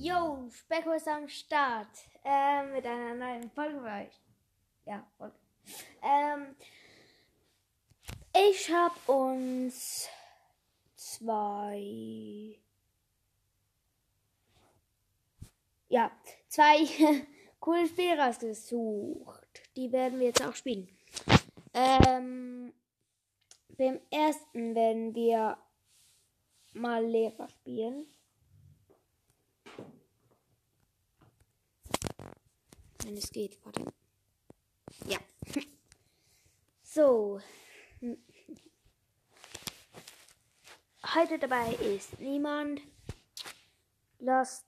Yo, Specko ist am Start äh, mit einer neuen Folge für euch. Ja, Folge. Ähm, ich habe uns zwei, ja, zwei coole Spiele rausgesucht. Die werden wir jetzt auch spielen. Ähm, beim ersten werden wir mal Lehrer spielen. Wenn es geht, warte. Ja. So. Heute dabei ist niemand. Lasst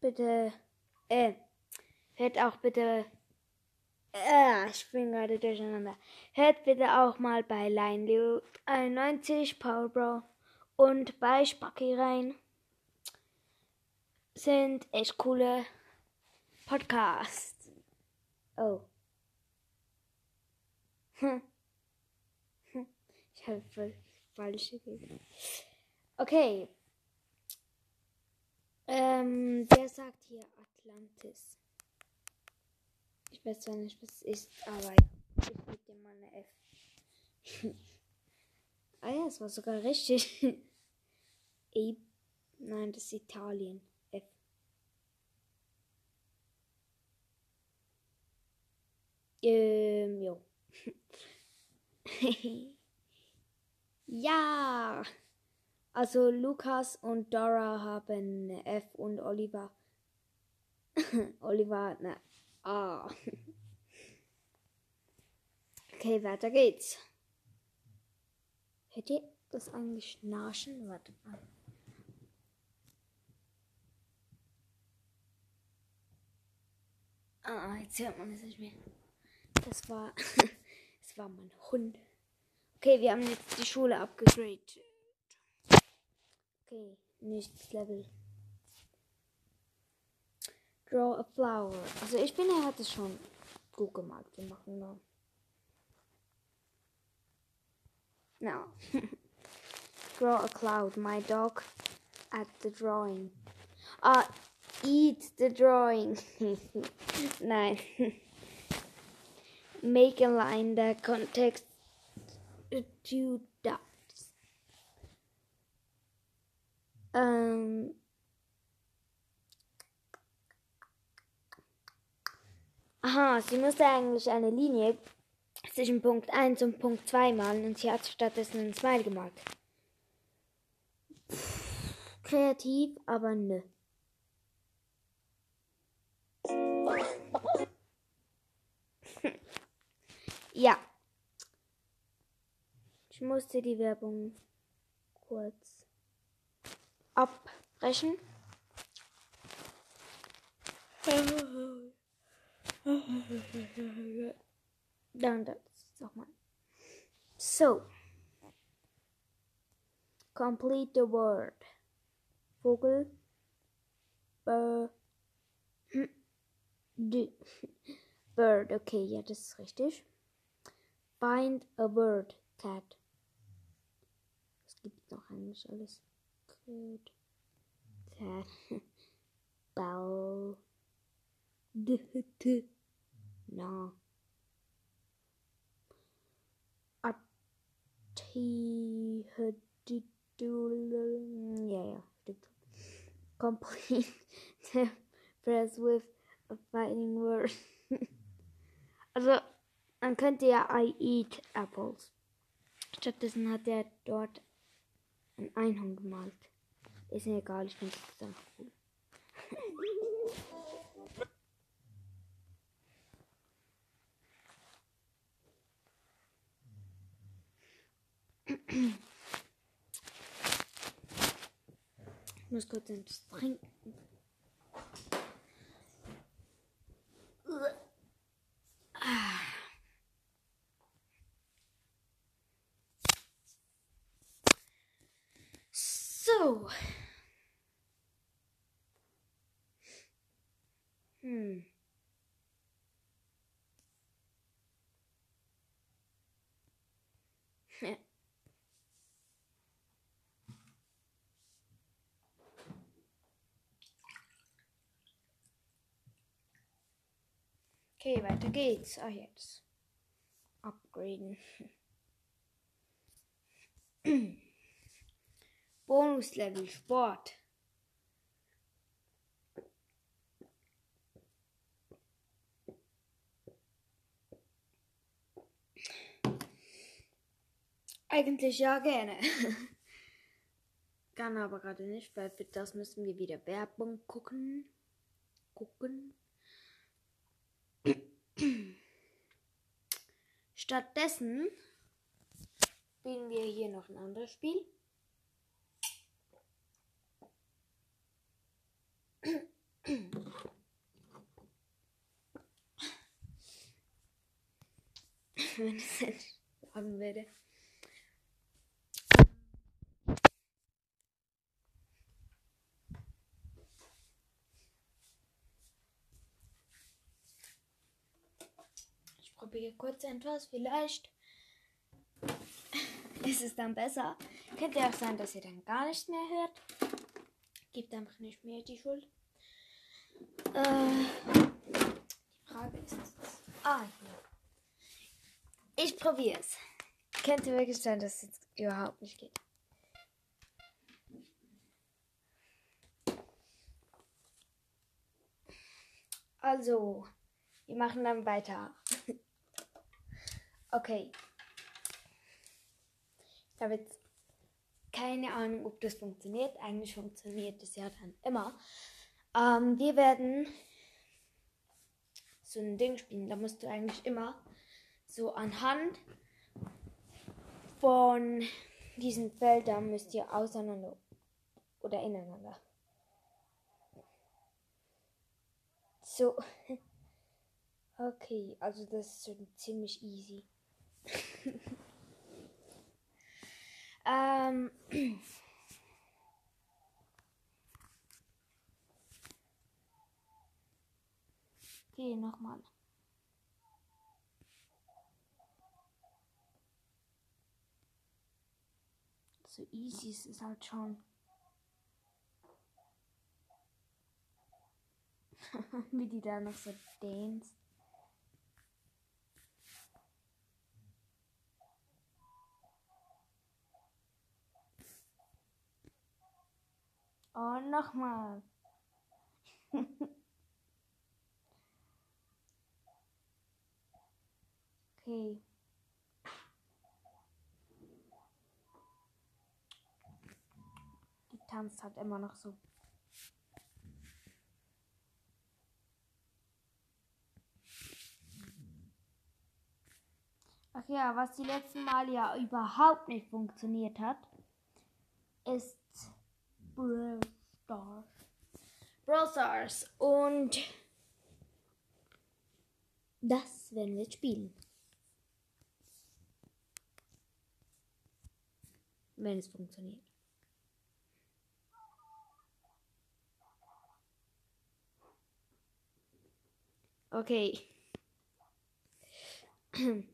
bitte, äh, hört auch bitte, äh, ich bin gerade durcheinander. Hört bitte auch mal bei Line 91, Power Bro und bei Spacki rein. Sind echt coole Podcasts. Oh. Hm. Hm. Ich habe falsche gegeben. Okay. Ähm, der sagt hier Atlantis. Ich weiß zwar nicht, was es ist, aber ich gebe dir mal eine F. ah ja, es war sogar richtig. Nein, das ist Italien. F. Ähm, jo. ja. Also Lukas und Dora haben F und Oliver. Oliver eine A. okay, weiter geht's. Hört ihr das eigentlich Naschen? Warte mal. Ah, jetzt hört man es nicht mehr. Das war, das war mein Hund. Okay, wir haben jetzt die Schule abgegradet. Okay, nächstes Level. Draw a flower. Also ich bin, er hat es schon gut gemacht. Wir machen noch. No. Draw a cloud. My dog at the drawing. Ah, eat the drawing. Nein. Make a line that context two dots. Ähm. Aha, sie musste eigentlich eine Linie zwischen Punkt 1 und Punkt 2 malen und sie hat stattdessen ein Smile gemalt. Pff, kreativ, aber nö. Ja. Ich musste die Werbung kurz abbrechen. Dann das nochmal. So. Complete the word. Vogel. Bird. Bird. Okay, ja, das ist richtig. Find a Word Cat. Was gibt noch eigentlich alles? Cat. Cat. Bell. D. Do yeah, yeah. Complete the press with a fighting word. also, man könnte ja I eat apples. Stattdessen hat er dort ein Einhorn gemalt. Ist mir egal, ich finde das einfach cool. Ich muss kurz etwas trinken. Hm. So. Okay, weiter geht's. Ah, jetzt. Upgraden. Bonuslevel Sport. Eigentlich ja gerne. Kann aber gerade nicht, weil für das müssen wir wieder Werbung gucken. Gucken. Stattdessen spielen wir hier noch ein anderes Spiel. Wenn es jetzt sagen würde. Ich probiere kurz etwas, vielleicht ist es dann besser. Könnte auch sein, dass ihr dann gar nicht mehr hört. Gibt einfach nicht mehr die Schuld. Äh, die Frage ist. Ah, hier. Ich probiere es. Könnte wirklich sein, dass es jetzt überhaupt nicht geht. Also, wir machen dann weiter. okay. Ich habe jetzt keine Ahnung, ob das funktioniert. Eigentlich funktioniert es ja dann immer. Ähm, wir werden so ein Ding spielen. Da musst du eigentlich immer so anhand von diesen Feldern müsst ihr auseinander oder ineinander. So. Okay, also das ist schon ziemlich easy. ähm. Okay, nochmal. So easy ist es halt schon. Wie die da noch so dance. Oh, nochmal. okay. Die tanzt halt immer noch so. Ach ja, was die letzten Mal ja überhaupt nicht funktioniert hat, ist Brawl Stars. Brawl Stars. Und das werden wir jetzt spielen. Wenn es funktioniert. Okay.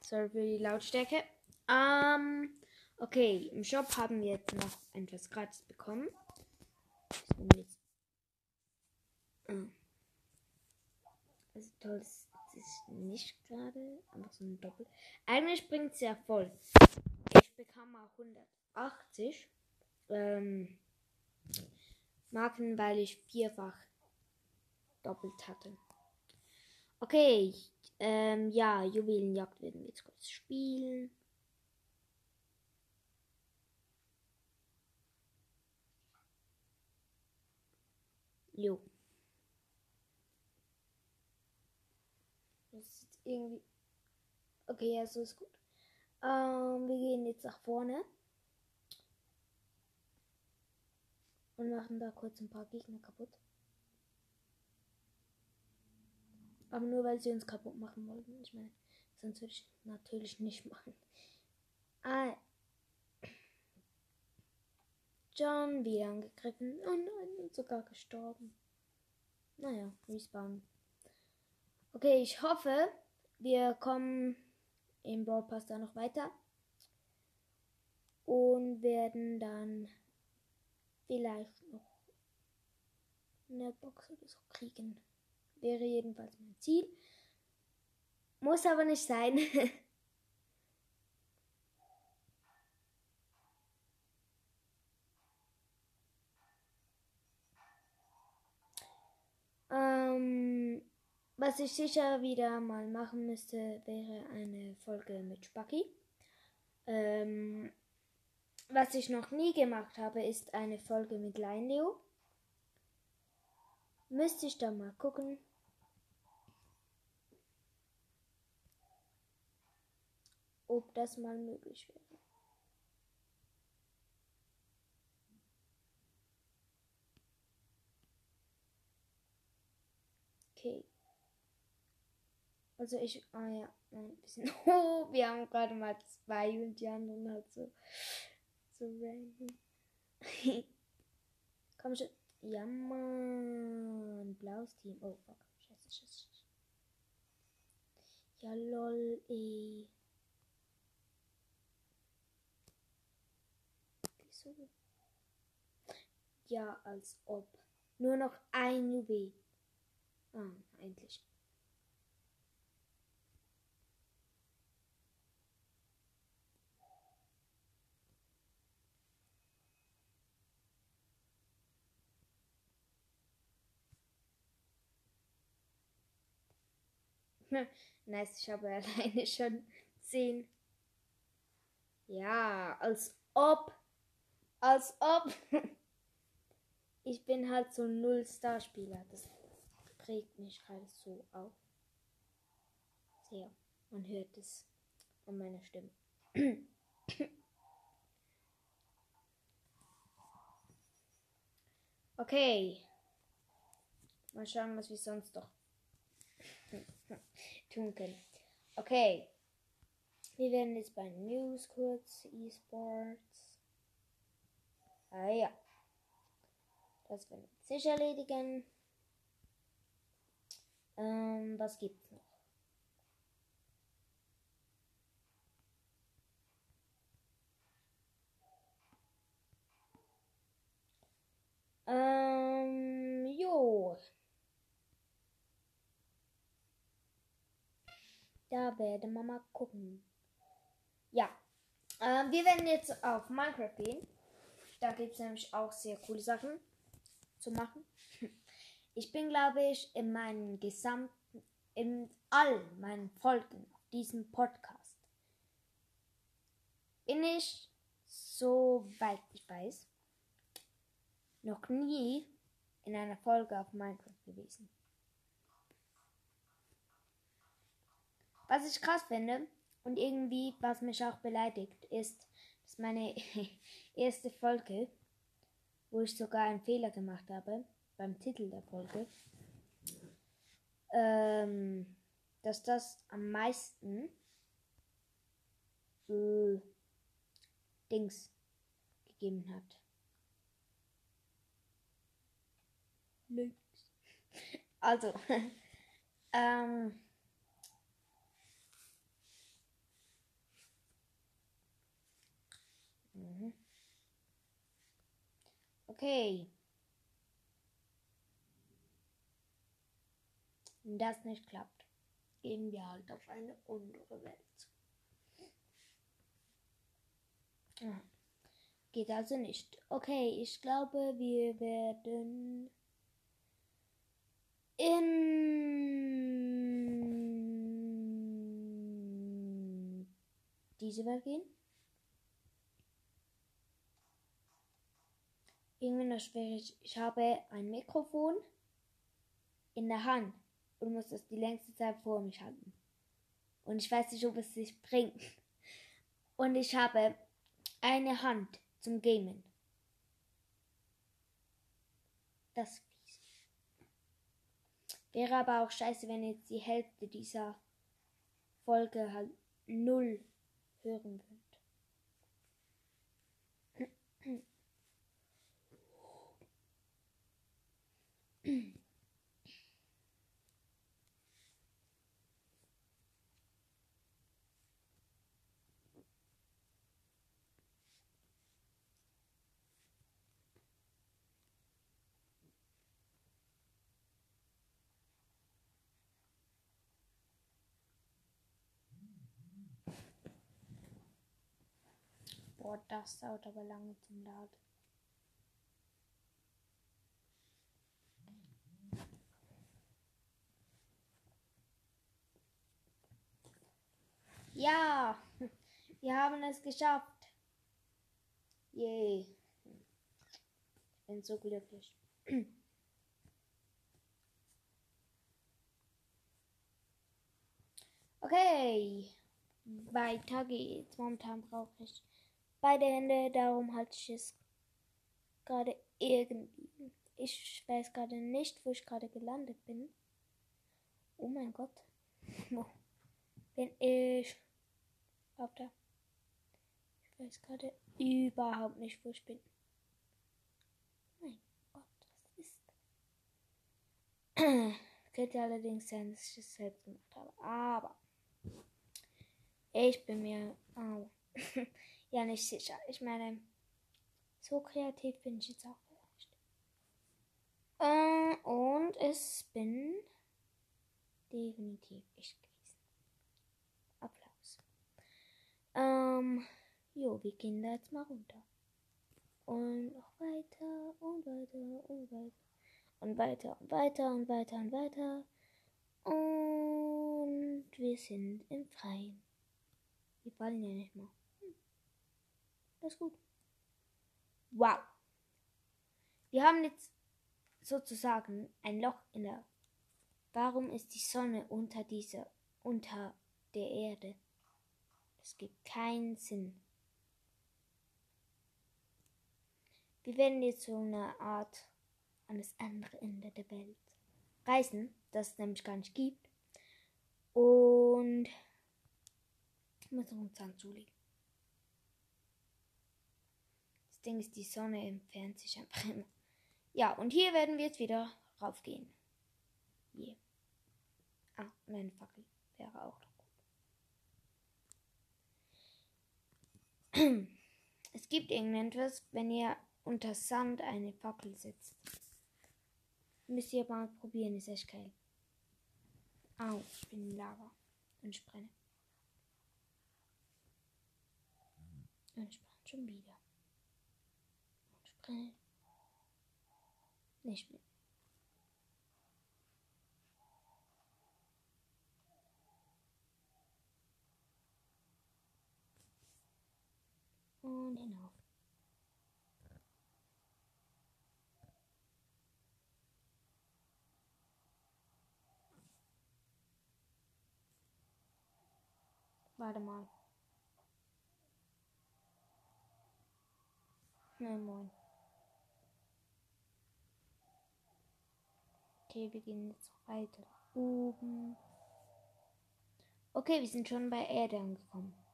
Sorry für die Lautstärke. Ähm, okay, im Shop haben wir jetzt noch etwas gratis bekommen. Das nehmen wir jetzt. Ist nicht gerade, einfach so ein Doppel. Eigentlich bringt es ja voll. Ich bekam mal 180 ähm, Marken, weil ich vierfach doppelt hatte. Okay, ähm, ja, Juwelenjagd werden wir jetzt kurz spielen. Jo. Das ist irgendwie. Okay, ja, so ist gut. Ähm, wir gehen jetzt nach vorne. Und machen da kurz ein paar Gegner kaputt. Aber nur weil sie uns kaputt machen wollten. Ich meine, sonst würde ich natürlich nicht machen. Ah. John wieder angegriffen. Oh nein, und sogar gestorben. Naja, respawn. Okay, ich hoffe, wir kommen im Brawl Pass da noch weiter. und werden dann vielleicht noch eine Box oder so kriegen. Wäre jedenfalls mein Ziel. Muss aber nicht sein. was ich sicher wieder mal machen müsste, wäre eine Folge mit Spacki. Ähm, was ich noch nie gemacht habe, ist eine Folge mit Leinleo. Müsste ich da mal gucken. Ob das mal möglich wäre. Okay. Also ich, ah ja, ein bisschen. Oh, wir haben gerade mal zwei und die anderen halt so, so random. Komm schon. Ja, Mann. Blaues Team. Oh, fuck. Scheiße, scheiße, scheiße. Ja, lol, ey. Wieso? Ja, als ob. Nur noch ein Juwel. Ah, endlich. Nice, ich habe alleine schon 10. Ja, als ob. Als ob. ich bin halt so ein Null-Star-Spieler. Das prägt mich gerade so auf. Sehr. Man hört es an meiner Stimme. okay. Mal schauen, was wir sonst doch tun können. Okay. Wir werden jetzt bei News kurz, E-Sports. Ah ja. Das werden wir sicher erledigen. Ähm, was gibt's noch? Ähm, jo. Da werden wir mal gucken. Ja. Ähm, wir werden jetzt auf Minecraft gehen. Da gibt es nämlich auch sehr coole Sachen zu machen. Ich bin, glaube ich, in meinen gesamten, in all meinen Folgen auf diesem Podcast bin ich, soweit ich weiß, noch nie in einer Folge auf Minecraft gewesen. Was ich krass finde und irgendwie, was mich auch beleidigt, ist, dass meine erste Folge, wo ich sogar einen Fehler gemacht habe, beim Titel der Folge, ähm, dass das am meisten äh, Dings gegeben hat. Nix. Also, ähm, mhm. Okay. Wenn das nicht klappt, gehen wir halt auf eine andere Welt. Ah, geht also nicht. Okay, ich glaube, wir werden in diese Welt gehen. Irgendwie noch schwierig. Ich habe ein Mikrofon in der Hand und muss das die längste Zeit vor mich halten. Und ich weiß nicht, ob es sich bringt. Und ich habe eine Hand zum Gamen. Das. Wäre aber auch scheiße, wenn jetzt die Hälfte dieser Folge halt null hören würdet. Boah, das dauert aber lange zum Laden. Ja, wir haben es geschafft. Yay. Ich bin so glücklich. Okay, weiter geht's. Momentan brauche ich beide Hände, darum halte ich es gerade irgendwie. Ich weiß gerade nicht, wo ich gerade gelandet bin. Oh mein Gott. Wo bin ich? Auf da. Ich weiß gerade überhaupt nicht, wo ich bin. Mein Gott, was ist das? Könnte allerdings sein, dass ich es selbst gemacht habe. Aber ich bin mir oh, ja nicht sicher. Ich meine, so kreativ bin ich jetzt auch vielleicht. Äh, und es bin definitiv ich gewesen. Applaus. Ähm, jo, wir gehen da jetzt mal runter. Und noch weiter und weiter und weiter. Und weiter und weiter und weiter und weiter. Und wir sind im Freien. Die fallen ja nicht. Hm. Das ist gut. Wow. Wir haben jetzt sozusagen ein Loch in der. Warum ist die Sonne unter dieser, unter der Erde? Das gibt keinen Sinn. Wir werden jetzt so eine Art an das andere Ende der Welt reisen, das es nämlich gar nicht gibt. Und noch einen Zahn zulegen. Das Ding ist, die Sonne entfernt sich einfach immer. Ja, und hier werden wir jetzt wieder raufgehen. Hier. Ah, und eine Fackel wäre auch noch Es gibt irgendetwas, wenn ihr unter Sand eine Fackel setzt. Müsst ihr mal probieren, ist echt geil. Au, ich bin in Lava. Und ich brenne. Und ich brenne schon wieder. Und ich brenne. Nicht mehr. Und hinauf. Warte mal. Nein, moin. Okay, wir gehen jetzt weiter. Oben. Okay, wir sind schon bei Erde angekommen.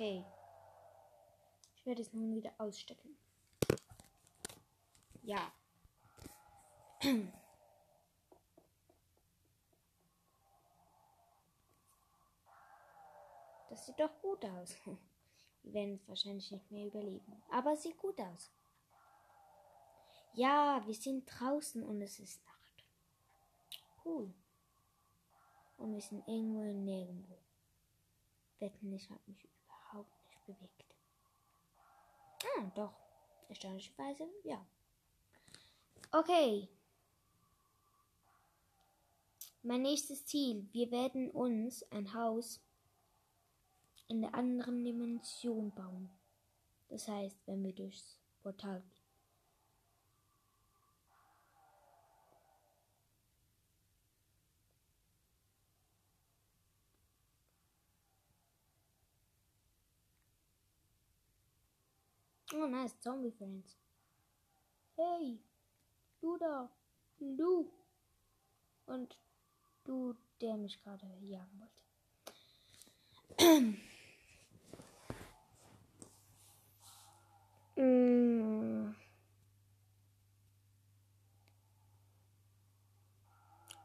Okay. Ich werde es nun wieder ausstecken. Ja. Das sieht doch gut aus. Wir werden es wahrscheinlich nicht mehr überleben. Aber es sieht gut aus. Ja, wir sind draußen und es ist Nacht. Cool. Und wir sind irgendwo in nirgendwo. Wetten, ich habe mich nicht bewegt. Ah, doch. Erstaunlicherweise, ja. Okay. Mein nächstes Ziel. Wir werden uns ein Haus in der anderen Dimension bauen. Das heißt, wenn wir durchs Portal gehen. Oh, nice. Zombie Friends. Hey, du da. Du. Und du, der mich gerade jagen wollte.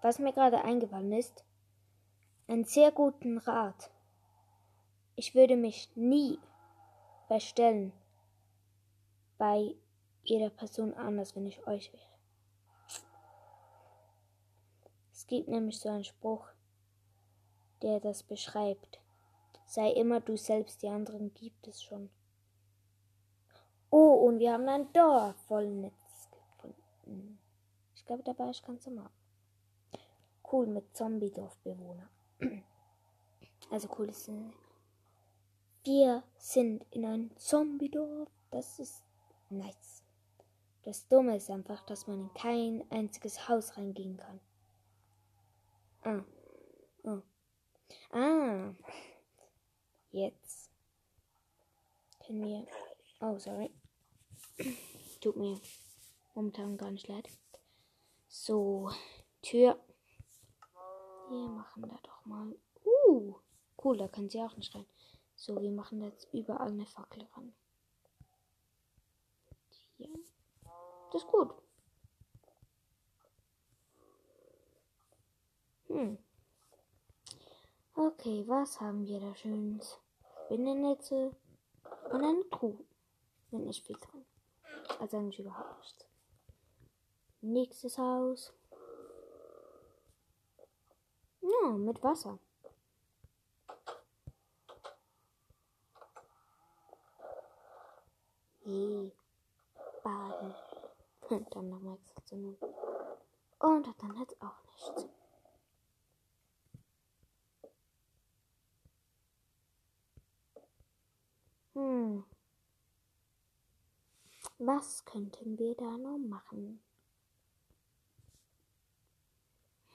Was mir gerade eingefallen ist, einen sehr guten Rat. Ich würde mich nie verstellen bei jeder Person anders, wenn ich euch wäre. Es gibt nämlich so einen Spruch, der das beschreibt. Sei immer du selbst, die anderen gibt es schon. Oh, und wir haben ein Dorf voll Netz gefunden. Ich glaube, dabei ist ganz normal. Cool mit Zombie-Dorfbewohner. Also cool ist. Wir sind in einem Zombie-Dorf. Das ist nice. Das Dumme ist einfach, dass man in kein einziges Haus reingehen kann. Ah. Oh. Ah. Jetzt können wir. Oh, sorry. Tut mir momentan gar nicht leid. So, Tür. Wir machen da doch mal. Uh, cool, da kann sie auch nicht rein. So, wir machen jetzt überall eine Fackel ran. Hier. Das ist gut. Hm. Okay, was haben wir da Schönes? Spinnennetze und eine Truhe. Mit nicht viel drin. Also eigentlich überhaupt nichts. Nächstes Haus. Ja, mit Wasser. Hey, baden. Dann nochmal extra zu nehmen. Und dann hat auch nichts. Hm. Was könnten wir da noch machen?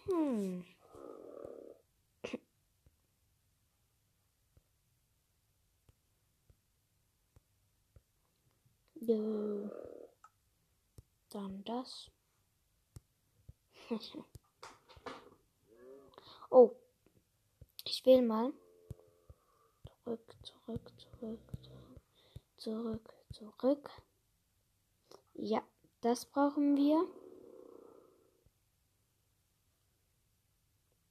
Hm. Äh, dann das. oh. Ich will mal. Zurück, zurück, zurück, zurück, zurück. Ja, das brauchen wir.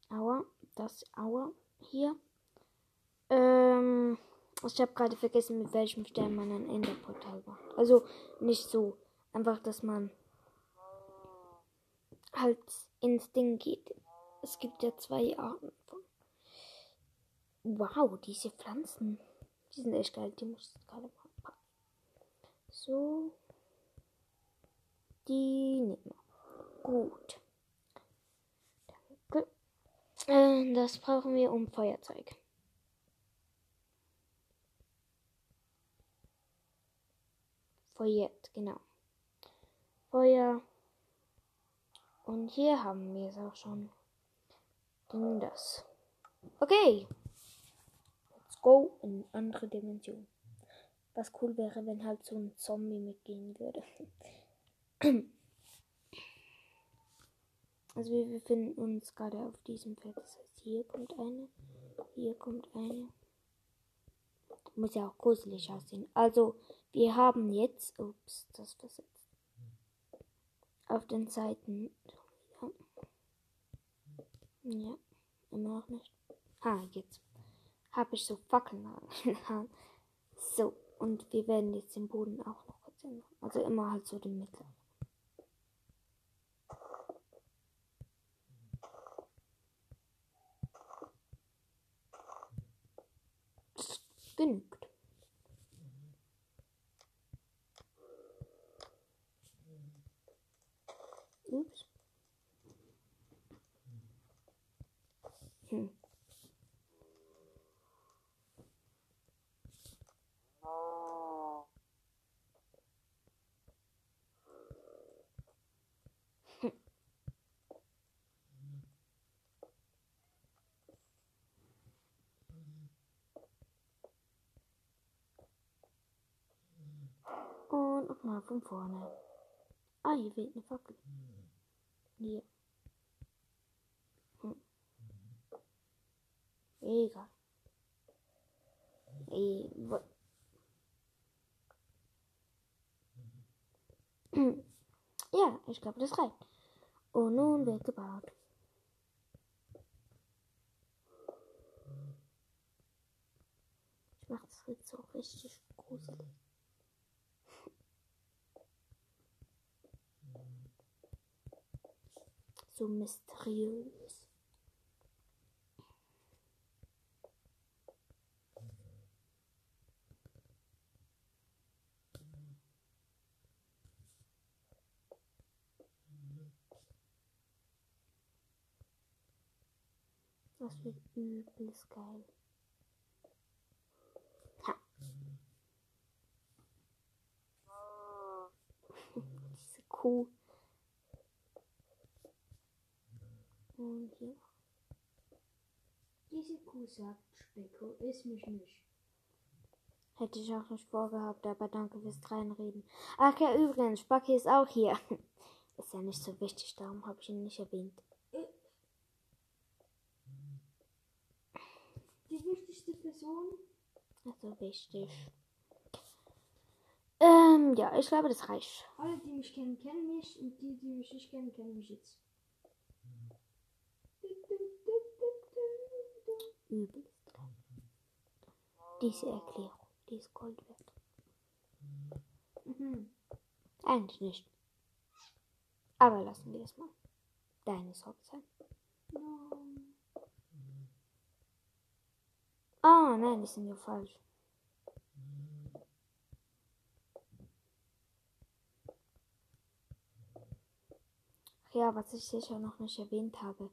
Aua, das Aua hier. Ähm, ich habe gerade vergessen, mit welchem Stern man ein Enderportal macht. Also nicht so, einfach, dass man halt ins Ding geht. Es gibt ja zwei Arten von. Wow, diese Pflanzen, die sind echt geil. Die muss ich gerade mal packen. So, die nehmen wir. Gut. Äh, das brauchen wir um Feuerzeug. Feuert, genau. Feuer. Und hier haben wir es auch schon. Ging das. Okay. Let's go in andere Dimension. Was cool wäre, wenn halt so ein Zombie mitgehen würde. Also wir befinden uns gerade auf diesem Feld. Das heißt, hier kommt eine, hier kommt eine. Muss ja auch gruselig aussehen. Also wir haben jetzt, ups, das versetzt. Auf den Seiten. Ja, immer noch nicht. Ah, jetzt habe ich so Fackeln an. so, und wir werden jetzt den Boden auch noch kurz ändern. Also immer halt so den Mitte. genügt. Ups. Hm. Und nochmal von vorne. Ah, hier weht eine Fackel. Hier. Hm. Egal. Ey, ja, ich glaube, das reicht. Und nun wird gebaut. Ich mache das jetzt so richtig gruselig. so mysteriös. Das wird übelst geil. Ha. Diese Kuh. Und hier. Diese Kuh sagt, Specko, iss mich nicht. Hätte ich auch nicht vorgehabt, aber danke fürs Reinreden. Ach ja, übrigens, Spacki ist auch hier. Ist ja nicht so wichtig, darum habe ich ihn nicht erwähnt. Die wichtigste Person? Also wichtig. Ähm, ja, ich glaube, das reicht. Alle, die mich kennen, kennen mich und die, die mich nicht kennen, kennen mich jetzt. Übelst geil. Diese Erklärung, die ist Gold wert. Mhm. Eigentlich nicht. Aber lassen wir das mal. Deine Sorge sein. Ah, nein, die sind ja falsch. Ja, was ich sicher noch nicht erwähnt habe.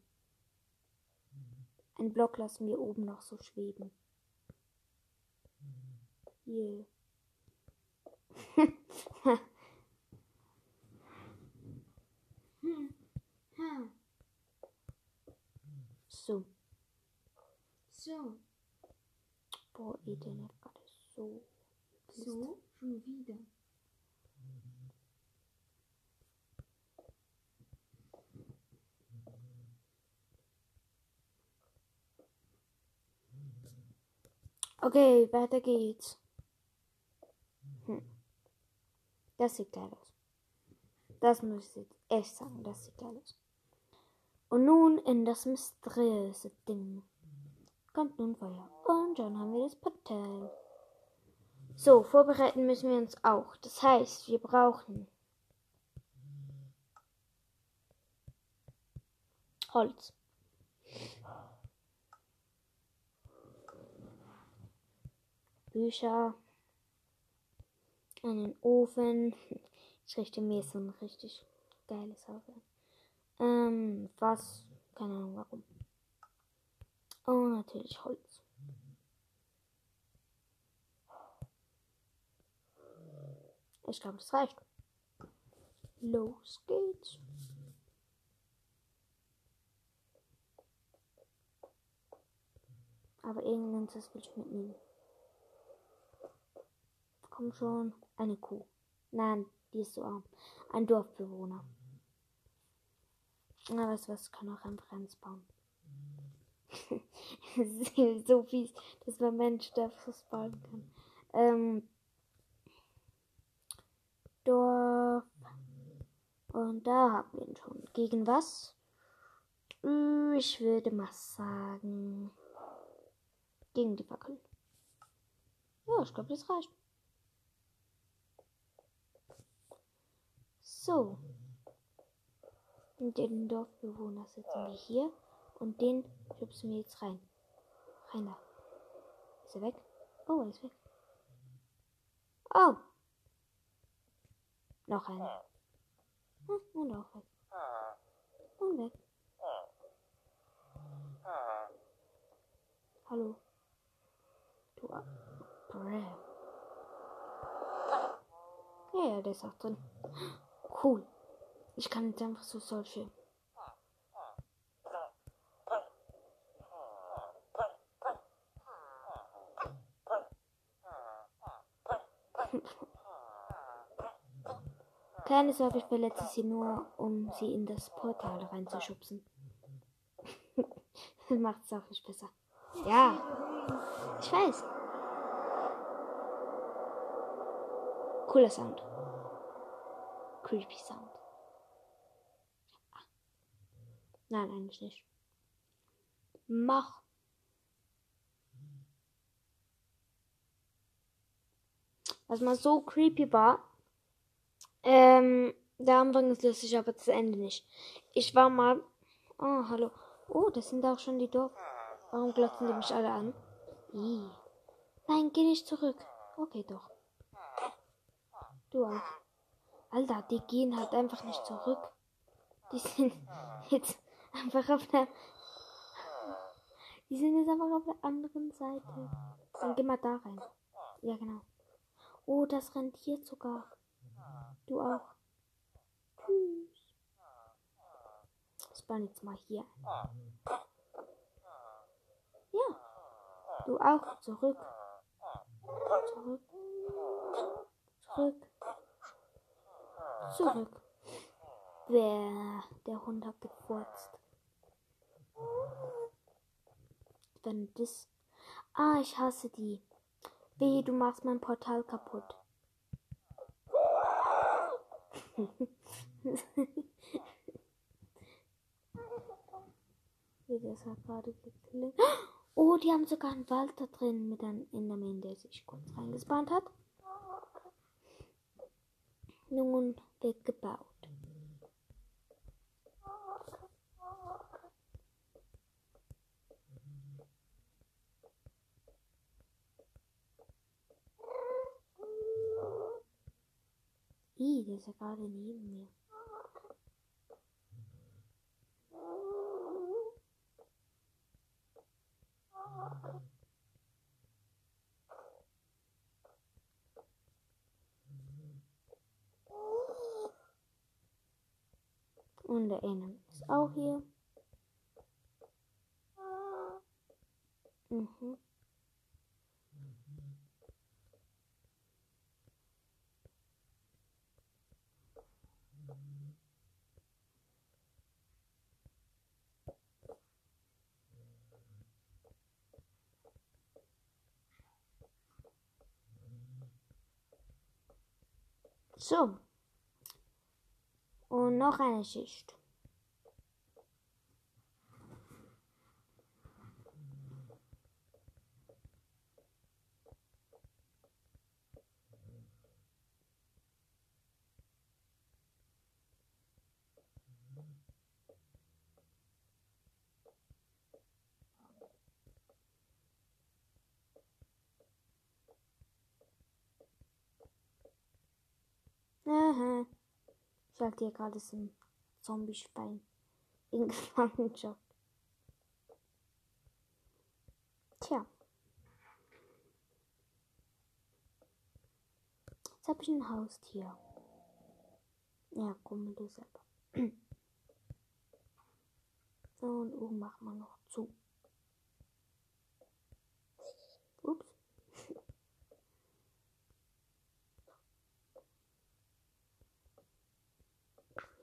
Ein Block lassen wir oben noch so schweben. Ha. so. So. Boah, Internet gerade so. So. Schon wieder. Okay, weiter geht's. Hm. Das sieht geil aus. Das muss ich echt sagen, das sieht geil aus. Und nun in das mysteriöse Ding. Kommt nun Feuer. Und schon haben wir das Portal. So, vorbereiten müssen wir uns auch. Das heißt, wir brauchen Holz. Bücher, einen Ofen. Ich richte mir so ein richtig geiles Haus ein. Ähm, was? Keine Ahnung warum. Und natürlich Holz. Ich glaube, das reicht. Los geht's. Aber irgendwas will ich mitnehmen. Komm schon, eine Kuh. Nein, die ist so arm. Ein Dorfbewohner. Na, weißt du was, kann auch einfach eins bauen. so fies, dass man Mensch das bauen kann. Ähm, Dorf. Und da haben wir ihn schon. Gegen was? Äh, Ich würde mal sagen. Gegen die Fackel. Ja, ich glaube, das reicht. So. Und den Dorfbewohner setzen wir hier. Und den schubsen wir jetzt rein. Rein. Ist er weg? Oh, er ist weg. Oh. Noch einer. Hm, Und auch weg. Und weg. Hallo. Du. A- Bräh. Ja, ja, der ist auch drin. Cool. Ich kann jetzt einfach so solche. Keine Sorge, ich verletze sie nur, um sie in das Portal reinzuschubsen. Macht es auch nicht besser. Ja, ich weiß. Cooler Sound. Creepy Sound. Nein, eigentlich nicht. Mach. Was mal so creepy war. Ähm, der Anfang ist lustig, aber das Ende nicht. Ich war mal. Oh, hallo. Oh, das sind auch schon die Dorf. Warum glotzen die mich alle an? Ih. Nein, geh nicht zurück. Okay, doch. Du auch. Alter, die gehen halt einfach nicht zurück. Die sind jetzt einfach auf der. Die sind jetzt einfach auf der anderen Seite. Dann geh mal da rein. Ja, genau. Oh, das rentiert sogar. Du auch. Tschüss. Baue jetzt mal hier. Ja. Du auch. Zurück. Zurück. Zurück. Zurück. Wer, der Hund hat gefurzt. Wenn das. Ah, ich hasse die. Weh, du machst mein Portal kaputt. Wie das hat gerade geklingt. Oh, die haben sogar einen Wald da drin mit einem Enderman, der sich kurz reingespannt hat. Nun wird gebaut. Ih, der ist ja gerade neben mir. Und der Ennem ist auch hier. Mhm. So. Und noch eine Schicht. Aha. Ich halte hier gerade so ein Zombie-Schwein in Gefangenschaft. Tja. Jetzt habe ich ein Haustier. Ja, komm du selber. Und oben machen wir noch zu.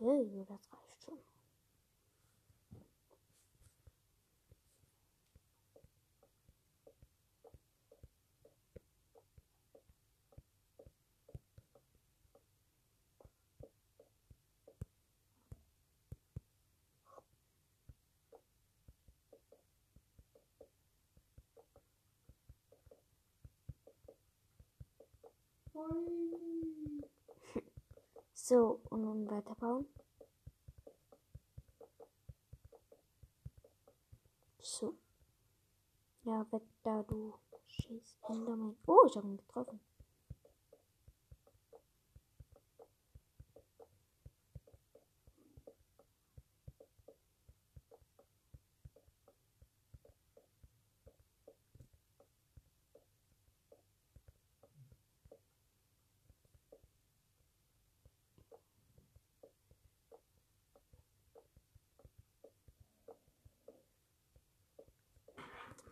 Okay, das reicht schon. So, und nun weiterbauen. So. Ja, weg da, du scheiß Enderman. Oh, ich habe ihn getroffen.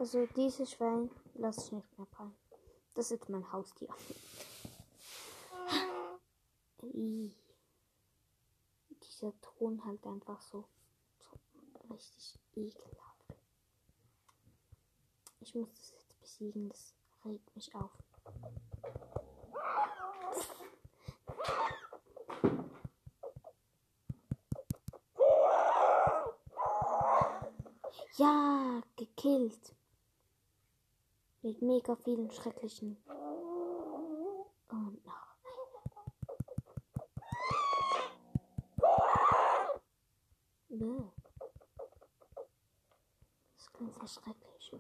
Also dieses Schwein lasse ich nicht mehr rein. Das ist mein Haustier. Dieser Thron halt einfach so, so richtig ekelhaft. Ich muss das jetzt besiegen, das regt mich auf. Ja, gekillt. Mit mega vielen schrecklichen. Und noch. Bäh. Das klingt sehr schrecklich.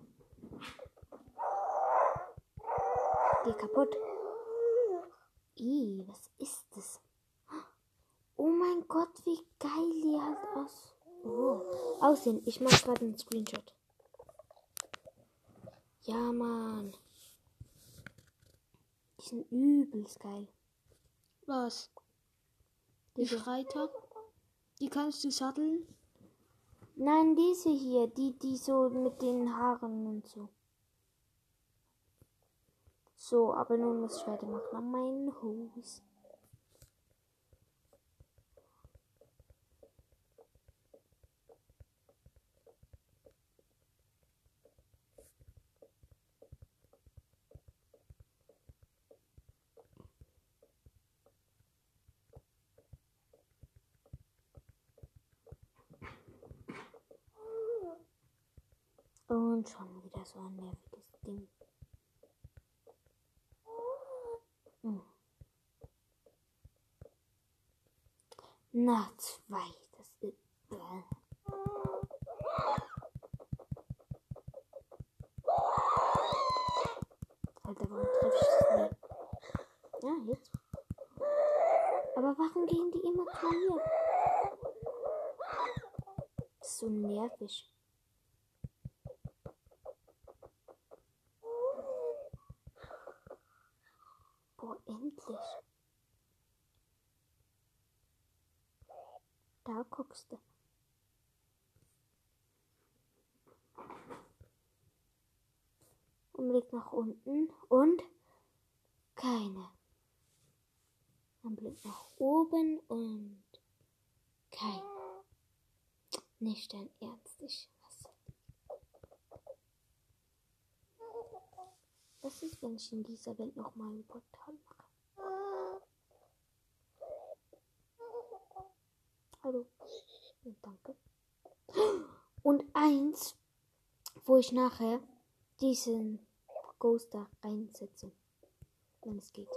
Geh kaputt. Ih, was ist das? Oh mein Gott, wie geil die halt aus. Oh. Aussehen. Ich mache gerade einen Screenshot. Ja, Mann. Die sind übelst geil. Was? Die Diese- Reiter? Die kannst du satteln? Nein, diese hier, die, die so mit den Haaren und so. So, aber nun muss ich weitermachen an meinen Hose. Und schon wieder so ein nerviges Ding. Hm. Na, zwei. Das ist. Bäh. Alter, warum treffe ich das nicht? Ja, jetzt. Aber warum gehen die immer zu mir? So nervig. Boah, endlich. Da guckst du. Und Blick unten und keine. Ein Blick nach oben und kein. Nicht dein Ernst, ich hasse. Was ist, wenn ich in dieser Welt nochmal ein Portal mache? Hallo. Ja, danke. Und eins, wo ich nachher diesen Ghost da reinsetze. Wenn es geht.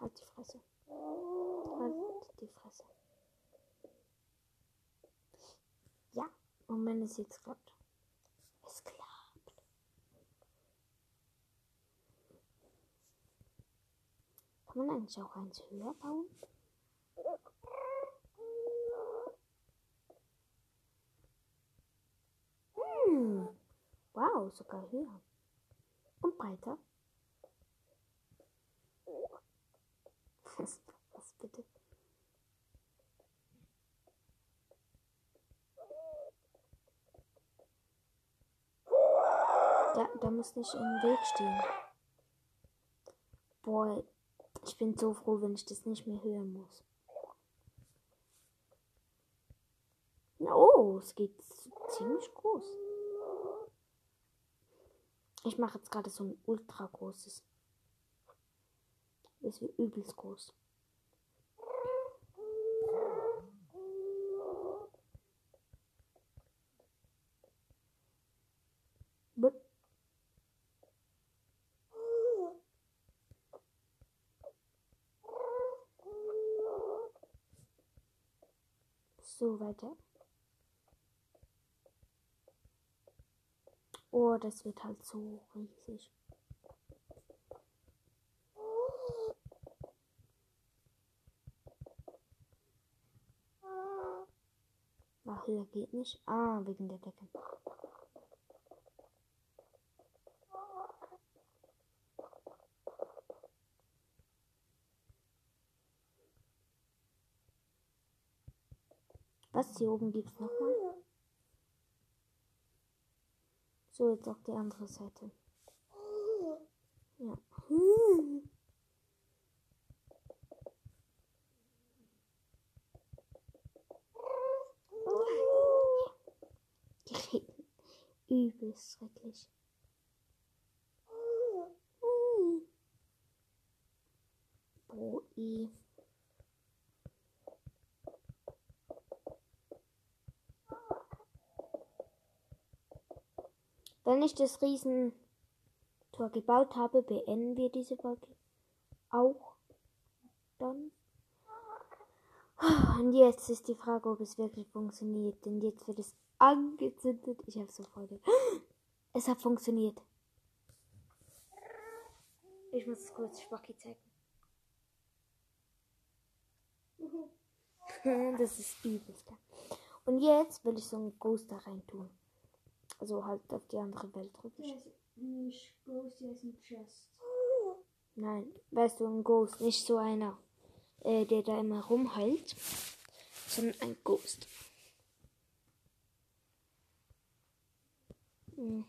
Halt die Fresse. Halt die Fresse. Ja, und wenn es jetzt klappt. Es klappt. Kann man eigentlich auch eins höher bauen? Hm. Wow, sogar höher. Und breiter. Was, was bitte? Ja, da muss nicht im Weg stehen. Boah, ich bin so froh, wenn ich das nicht mehr hören muss. Oh, es geht ziemlich groß. Ich mache jetzt gerade so ein ultra großes. Das wird übelst groß. So weiter. Oh, das wird halt so riesig. Ach, höher geht nicht. Ah, wegen der Decke. Was hier oben gibt's nochmal? So, jetzt auch die andere Seite. Ja. Die reden übelst schrecklich. Boi. Wenn ich das Riesentor gebaut habe, beenden wir diese Folge auch dann. Und jetzt ist die Frage, ob es wirklich funktioniert. Denn jetzt wird es angezündet. Ich habe so Freude. Es hat funktioniert. Ich muss es kurz Spacki zeigen. Das ist übelst. Und jetzt will ich so einen Ghost da rein tun. Also halt auf die andere Welt ist nicht Ghost, der ist ein Chest. Nein, weißt du, ein Ghost, nicht so einer, äh, der da immer rumheult, sondern ein Ghost. Mhm.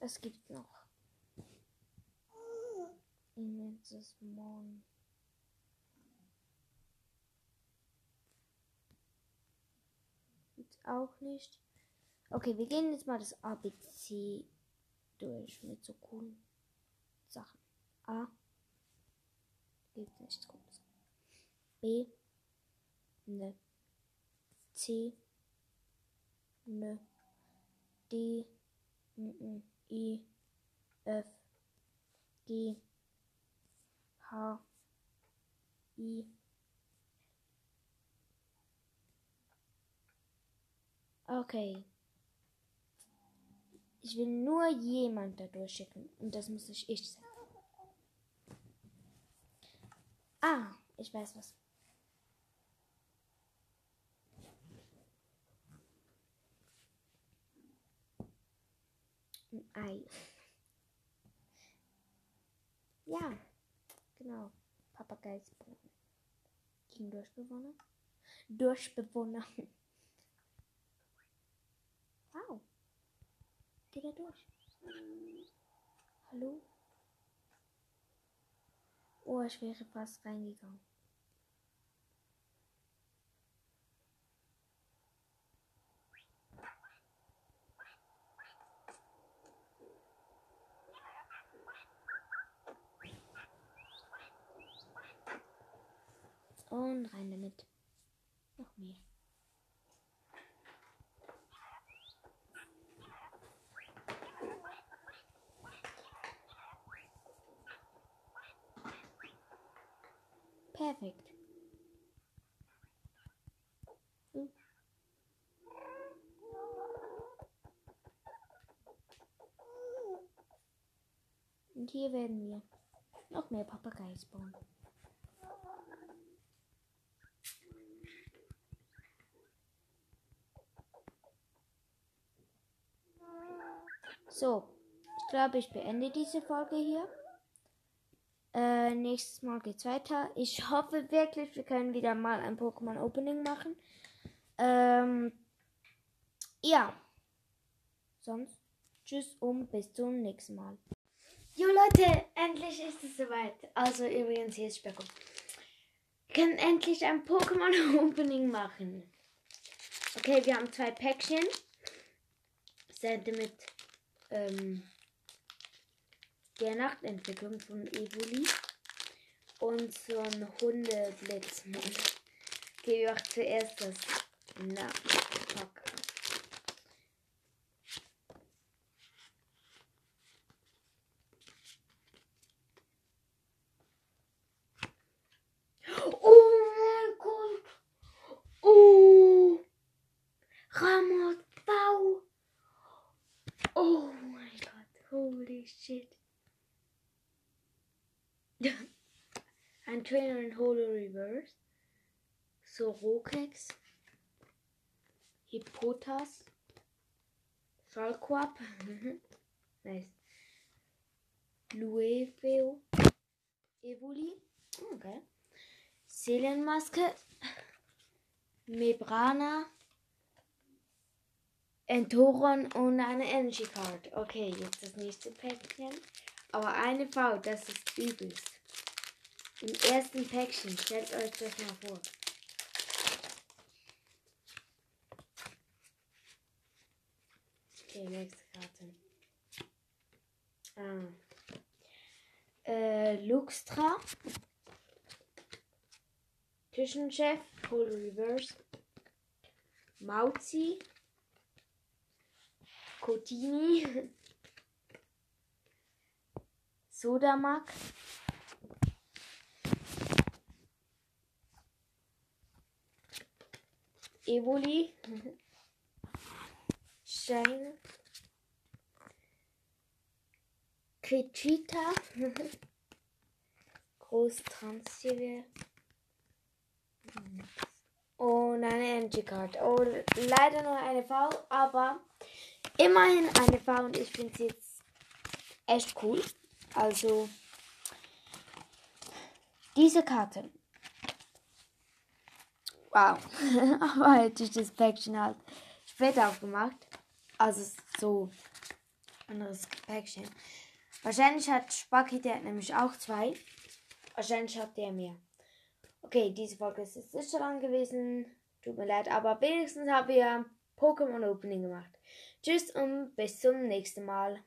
Es gibt noch. Immenses Mon. Gibt's auch nicht. Okay, wir gehen jetzt mal das ABC durch mit so coolen Sachen. A. Gibt nichts Cooles. B. Ne. C. Ne. D. Mm -mm. I. F. G. H. I. Okay. Ich will nur jemand da durchschicken. Und das muss nicht ich sein. Ah, ich weiß was. Ein Ei. Ja, genau. Papageisbewohner. Gegen Durchbewohner. Durchbewohner. Wow. Er durch? Hallo? Oh, ich wäre fast reingegangen. Und rein damit. Noch mehr. Perfekt. Hm. Und hier werden wir noch mehr Papageies bauen. So, ich glaube, ich beende diese Folge hier. Äh, nächstes Mal geht's weiter. Ich hoffe wirklich, wir können wieder mal ein Pokémon Opening machen. Ähm, ja. Sonst tschüss und bis zum nächsten Mal. Jo Leute, endlich ist es soweit. Also übrigens, hier ist Specko. Wir können endlich ein Pokémon Opening machen. Okay, wir haben zwei Päckchen. Seite mit ähm, der Nachtentwicklung von Evoli und so ein Hundeblitzmann. Okay, wir machen zuerst das Nachtpack. Oh mein Gott! Oh! Ramotbau! Oh mein Gott, holy shit. Ein Trainer in Holo Reverse. Sorokex. Hippotas. Schalquap. nice. Lueveo. Evoli. Okay. Seelenmaske. Mebrana. Entoron und eine Energy Card. Okay, jetzt das nächste Päckchen. Aber eine V, das ist übelst. Im ersten Päckchen, stellt euch das mal vor. Okay, nächste Karte. Ah. Äh, Luxtra. Küchenchef, Full Reverse. Mauzi. Cotini, Sodamak, Evoli, Shine, Krichita, Großtransfer, Und eine Energy-Karte. Oh, leider nur eine V, aber immerhin eine V und ich finde sie jetzt echt cool. Also, diese Karte. Wow. aber hätte ich das Päckchen halt später aufgemacht. Also so anderes Päckchen. Wahrscheinlich hat Spacki, der hat nämlich auch zwei. Wahrscheinlich hat der mehr. Okay, diese Folge ist jetzt nicht so lang gewesen. Tut mir leid, aber wenigstens haben wir Pokémon Opening gemacht. Tschüss und bis zum nächsten Mal.